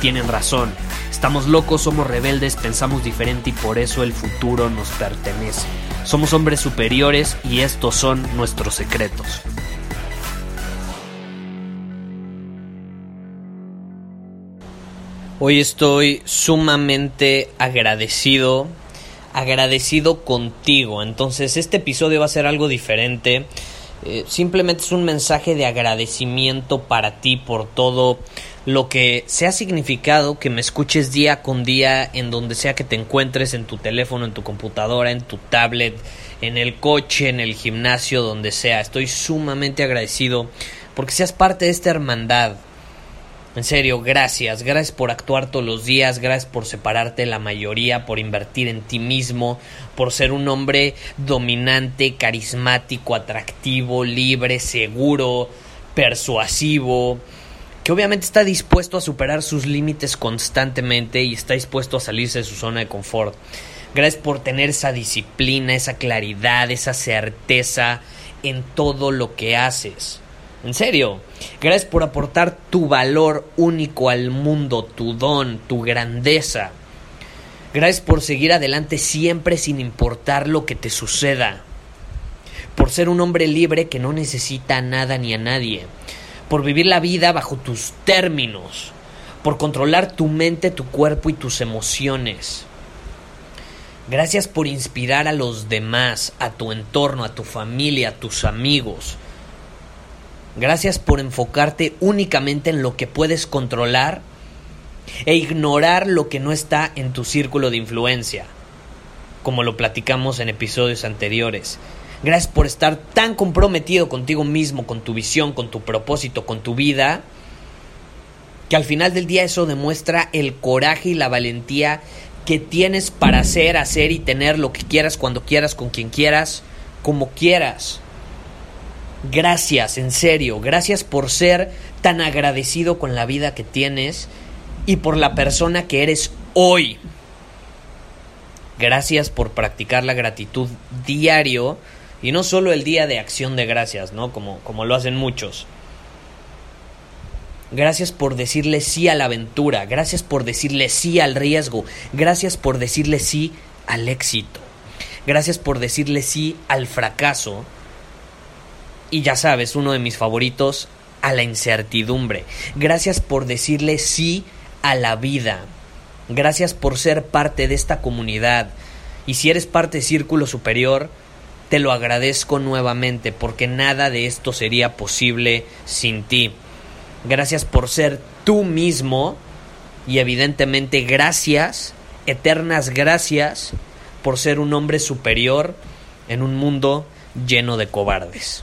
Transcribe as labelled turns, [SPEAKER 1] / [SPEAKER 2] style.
[SPEAKER 1] tienen razón. Estamos locos, somos rebeldes, pensamos diferente y por eso el futuro nos pertenece. Somos hombres superiores y estos son nuestros secretos. Hoy estoy sumamente agradecido, agradecido contigo. Entonces este episodio va a ser algo diferente. Eh, simplemente es un mensaje de agradecimiento para ti por todo lo que se ha significado que me escuches día con día en donde sea que te encuentres, en tu teléfono, en tu computadora, en tu tablet, en el coche, en el gimnasio, donde sea. Estoy sumamente agradecido porque seas parte de esta hermandad en serio, gracias. Gracias por actuar todos los días, gracias por separarte de la mayoría, por invertir en ti mismo, por ser un hombre dominante, carismático, atractivo, libre, seguro, persuasivo, que obviamente está dispuesto a superar sus límites constantemente y está dispuesto a salirse de su zona de confort. Gracias por tener esa disciplina, esa claridad, esa certeza en todo lo que haces. En serio. Gracias por aportar tu valor único al mundo, tu don, tu grandeza. Gracias por seguir adelante siempre sin importar lo que te suceda. Por ser un hombre libre que no necesita a nada ni a nadie. Por vivir la vida bajo tus términos. Por controlar tu mente, tu cuerpo y tus emociones. Gracias por inspirar a los demás, a tu entorno, a tu familia, a tus amigos Gracias por enfocarte únicamente en lo que puedes controlar e ignorar lo que no está en tu círculo de influencia, como lo platicamos en episodios anteriores. Gracias por estar tan comprometido contigo mismo, con tu visión, con tu propósito, con tu vida, que al final del día eso demuestra el coraje y la valentía que tienes para hacer, hacer y tener lo que quieras, cuando quieras, con quien quieras, como quieras. Gracias, en serio, gracias por ser tan agradecido con la vida que tienes y por la persona que eres hoy. Gracias por practicar la gratitud diario y no solo el día de acción de gracias, ¿no? Como, como lo hacen muchos. Gracias por decirle sí a la aventura, gracias por decirle sí al riesgo, gracias por decirle sí al éxito, gracias por decirle sí al fracaso y ya sabes, uno de mis favoritos, a la incertidumbre. Gracias por decirle sí a la vida. Gracias por ser parte de esta comunidad. Y si eres parte Círculo Superior, te lo agradezco nuevamente porque nada de esto sería posible sin ti. Gracias por ser tú mismo y evidentemente gracias, eternas gracias, por ser un hombre superior en un mundo lleno de cobardes.